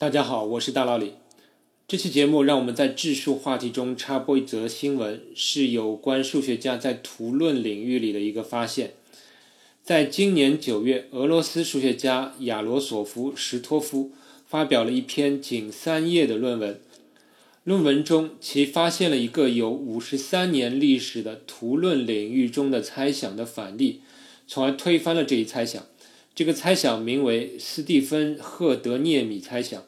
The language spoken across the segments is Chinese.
大家好，我是大老李。这期节目让我们在质数话题中插播一则新闻，是有关数学家在图论领域里的一个发现。在今年九月，俄罗斯数学家亚罗索夫什托夫发表了一篇仅三页的论文。论文中，其发现了一个有五十三年历史的图论领域中的猜想的反例，从而推翻了这一猜想。这个猜想名为斯蒂芬·赫德涅米猜想。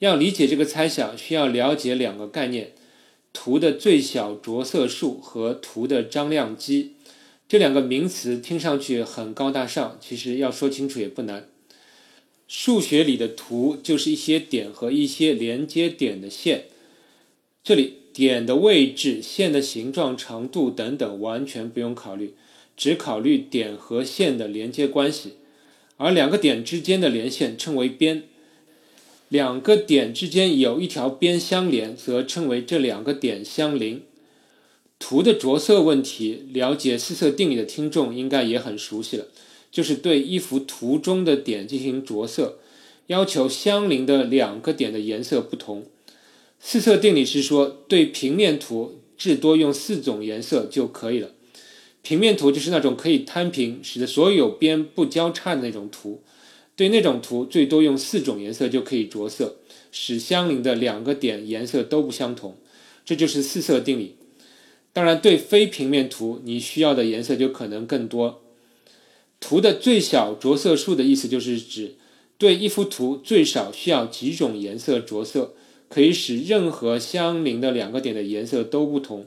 要理解这个猜想，需要了解两个概念：图的最小着色数和图的张量积。这两个名词听上去很高大上，其实要说清楚也不难。数学里的图就是一些点和一些连接点的线。这里点的位置、线的形状、长度等等完全不用考虑，只考虑点和线的连接关系。而两个点之间的连线称为边，两个点之间有一条边相连，则称为这两个点相邻。图的着色问题，了解四色定理的听众应该也很熟悉了，就是对一幅图中的点进行着色，要求相邻的两个点的颜色不同。四色定理是说，对平面图至多用四种颜色就可以了。平面图就是那种可以摊平，使得所有边不交叉的那种图。对那种图，最多用四种颜色就可以着色，使相邻的两个点颜色都不相同。这就是四色定理。当然，对非平面图，你需要的颜色就可能更多。图的最小着色数的意思就是指对一幅图最少需要几种颜色着色，可以使任何相邻的两个点的颜色都不同。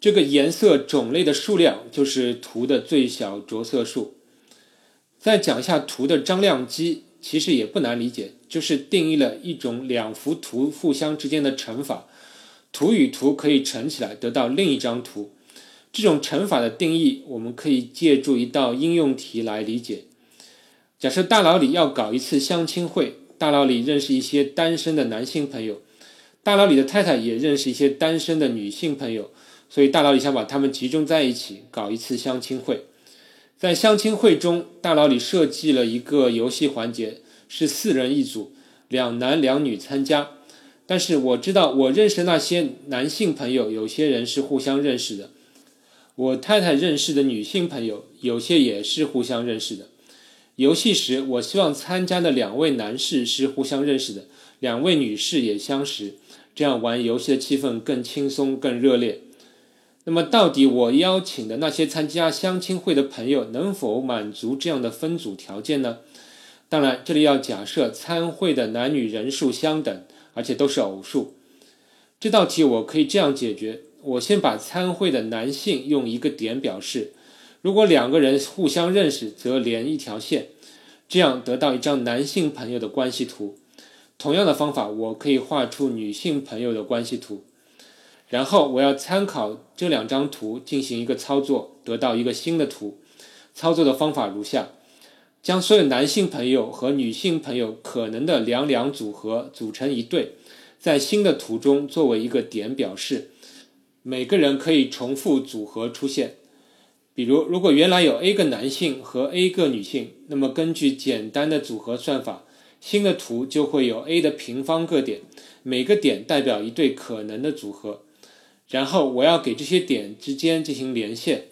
这个颜色种类的数量就是图的最小着色数。再讲一下图的张量积，其实也不难理解，就是定义了一种两幅图互相之间的乘法，图与图可以乘起来得到另一张图。这种乘法的定义，我们可以借助一道应用题来理解。假设大佬里要搞一次相亲会，大佬里认识一些单身的男性朋友，大佬里的太太也认识一些单身的女性朋友。所以大佬李想把他们集中在一起搞一次相亲会，在相亲会中，大佬李设计了一个游戏环节，是四人一组，两男两女参加。但是我知道我认识那些男性朋友，有些人是互相认识的；我太太认识的女性朋友，有些也是互相认识的。游戏时，我希望参加的两位男士是互相认识的，两位女士也相识，这样玩游戏的气氛更轻松、更热烈。那么，到底我邀请的那些参加相亲会的朋友能否满足这样的分组条件呢？当然，这里要假设参会的男女人数相等，而且都是偶数。这道题我可以这样解决：我先把参会的男性用一个点表示，如果两个人互相认识，则连一条线，这样得到一张男性朋友的关系图。同样的方法，我可以画出女性朋友的关系图。然后我要参考这两张图进行一个操作，得到一个新的图。操作的方法如下：将所有男性朋友和女性朋友可能的两两组合组成一对，在新的图中作为一个点表示。每个人可以重复组合出现。比如，如果原来有 A 个男性和 A 个女性，那么根据简单的组合算法，新的图就会有 A 的平方个点，每个点代表一对可能的组合。然后我要给这些点之间进行连线，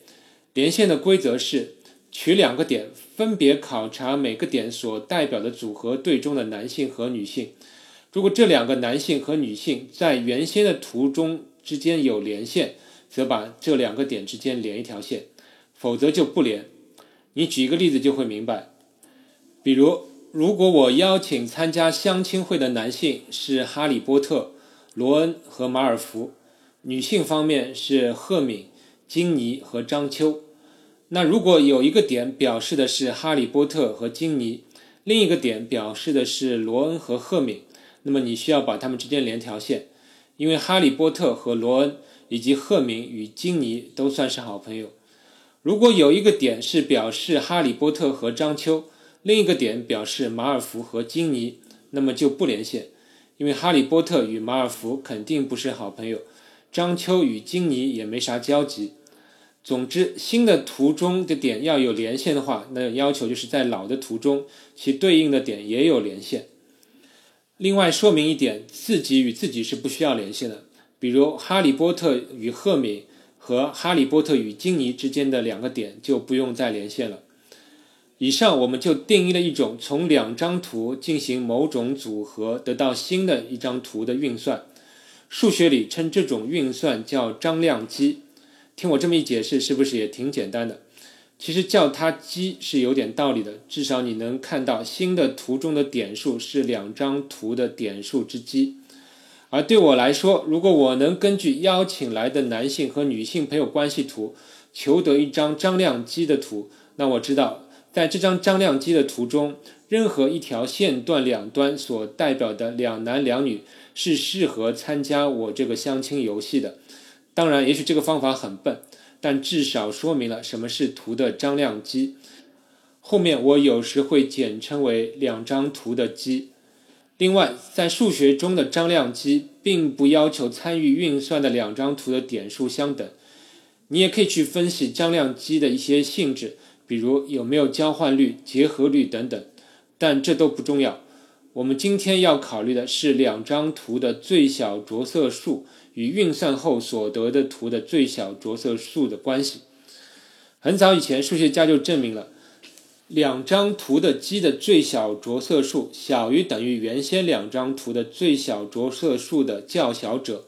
连线的规则是取两个点，分别考察每个点所代表的组合对中的男性和女性。如果这两个男性和女性在原先的图中之间有连线，则把这两个点之间连一条线，否则就不连。你举一个例子就会明白。比如，如果我邀请参加相亲会的男性是哈利波特、罗恩和马尔福。女性方面是赫敏、金妮和张秋。那如果有一个点表示的是哈利波特和金妮，另一个点表示的是罗恩和赫敏，那么你需要把他们之间连条线，因为哈利波特和罗恩以及赫敏与金妮都算是好朋友。如果有一个点是表示哈利波特和张秋，另一个点表示马尔福和金妮，那么就不连线，因为哈利波特与马尔福肯定不是好朋友。张秋与金妮也没啥交集。总之，新的图中的点要有连线的话，那要求就是在老的图中，其对应的点也有连线。另外说明一点，自己与自己是不需要连线的。比如哈利波特与赫敏和哈利波特与金妮之间的两个点就不用再连线了。以上我们就定义了一种从两张图进行某种组合得到新的一张图的运算，数学里称这种运算叫张量积。听我这么一解释，是不是也挺简单的？其实叫它积是有点道理的，至少你能看到新的图中的点数是两张图的点数之积。而对我来说，如果我能根据邀请来的男性和女性朋友关系图求得一张张量积的图，那我知道。在这张张量积的图中，任何一条线段两端所代表的两男两女是适合参加我这个相亲游戏的。当然，也许这个方法很笨，但至少说明了什么是图的张量积。后面我有时会简称为两张图的积。另外，在数学中的张量积并不要求参与运算的两张图的点数相等。你也可以去分析张量积的一些性质。比如有没有交换率、结合率等等，但这都不重要。我们今天要考虑的是两张图的最小着色数与运算后所得的图的最小着色数的关系。很早以前，数学家就证明了两张图的积的最小着色数小于等于原先两张图的最小着色数的较小者。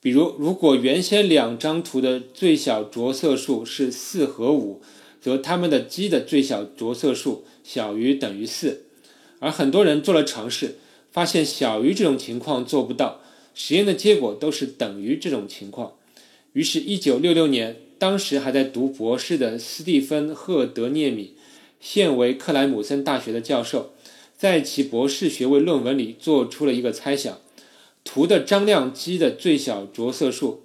比如，如果原先两张图的最小着色数是四和五。则它们的积的最小着色数小于等于四，而很多人做了尝试，发现小于这种情况做不到，实验的结果都是等于这种情况。于是，1966年，当时还在读博士的斯蒂芬·赫德涅米，现为克莱姆森大学的教授，在其博士学位论文里做出了一个猜想：图的张量积的最小着色数。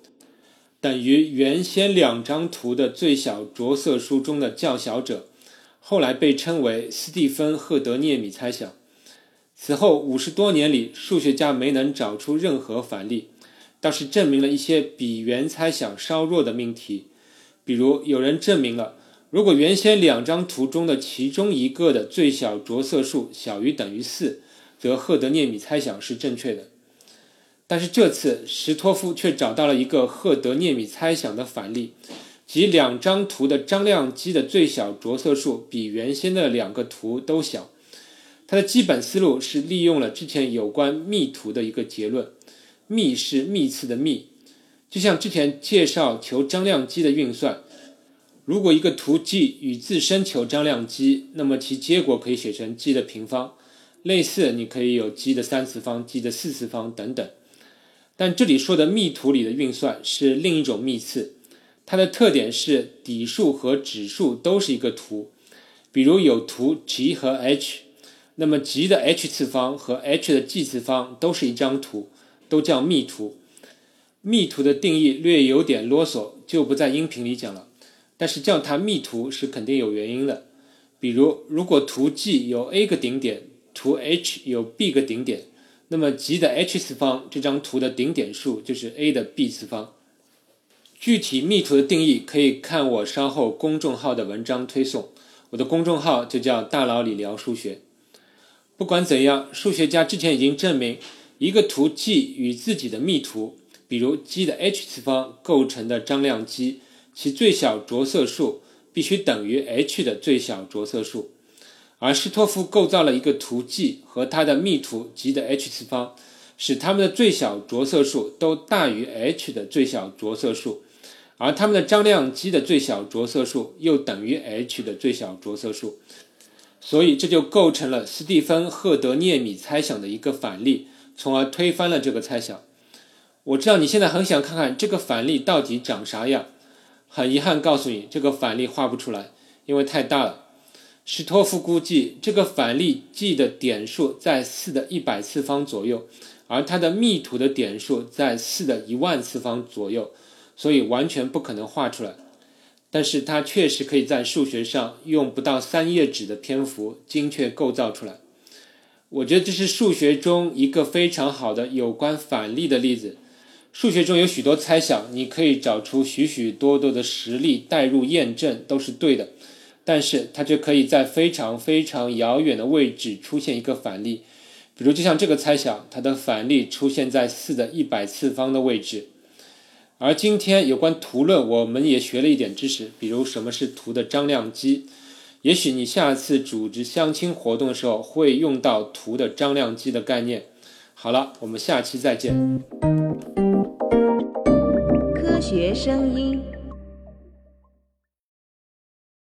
等于原先两张图的最小着色数中的较小者，后来被称为斯蒂芬·赫德涅米猜想。此后五十多年里，数学家没能找出任何反例，倒是证明了一些比原猜想稍弱的命题。比如，有人证明了，如果原先两张图中的其中一个的最小着色数小于等于四，则赫德涅米猜想是正确的。但是这次，石托夫却找到了一个赫德涅米猜想的反例，即两张图的张量积的最小着色数比原先的两个图都小。他的基本思路是利用了之前有关幂图的一个结论，幂是幂次的幂，就像之前介绍求张量积的运算，如果一个图 G 与自身求张量积，那么其结果可以写成 G 的平方。类似，你可以有 G 的三次方、G 的四次方等等。但这里说的幂图里的运算是另一种幂次，它的特点是底数和指数都是一个图。比如有图 G 和 H，那么 G 的 H 次方和 H 的 G 次方都是一张图，都叫幂图。幂图的定义略有点啰嗦，就不在音频里讲了。但是叫它幂图是肯定有原因的。比如，如果图 G 有 A 个顶点，图 H 有 B 个顶点。那么 G 的 H 次方这张图的顶点数就是 A 的 B 次方。具体幂图的定义可以看我稍后公众号的文章推送，我的公众号就叫大佬李聊数学。不管怎样，数学家之前已经证明，一个图 G 与自己的幂图，比如 G 的 H 次方构成的张量积，其最小着色数必须等于 H 的最小着色数。而施托夫构造了一个图 G 和它的幂图 G 的 H 次方，使它们的最小着色数都大于 H 的最小着色数，而它们的张量积的最小着色数又等于 H 的最小着色数，所以这就构成了斯蒂芬·赫德涅米猜想的一个反例，从而推翻了这个猜想。我知道你现在很想看看这个反例到底长啥样，很遗憾告诉你，这个反例画不出来，因为太大了。史托夫估计，这个反例 G 的点数在四的一百次方左右，而它的密图的点数在四的一万次方左右，所以完全不可能画出来。但是它确实可以在数学上用不到三页纸的篇幅精确构造出来。我觉得这是数学中一个非常好的有关反例的例子。数学中有许多猜想，你可以找出许许多多的实例代入验证，都是对的。但是它却可以在非常非常遥远的位置出现一个反例，比如就像这个猜想，它的反例出现在四的一百次方的位置。而今天有关图论，我们也学了一点知识，比如什么是图的张量积。也许你下次组织相亲活动的时候会用到图的张量积的概念。好了，我们下期再见。科学声音。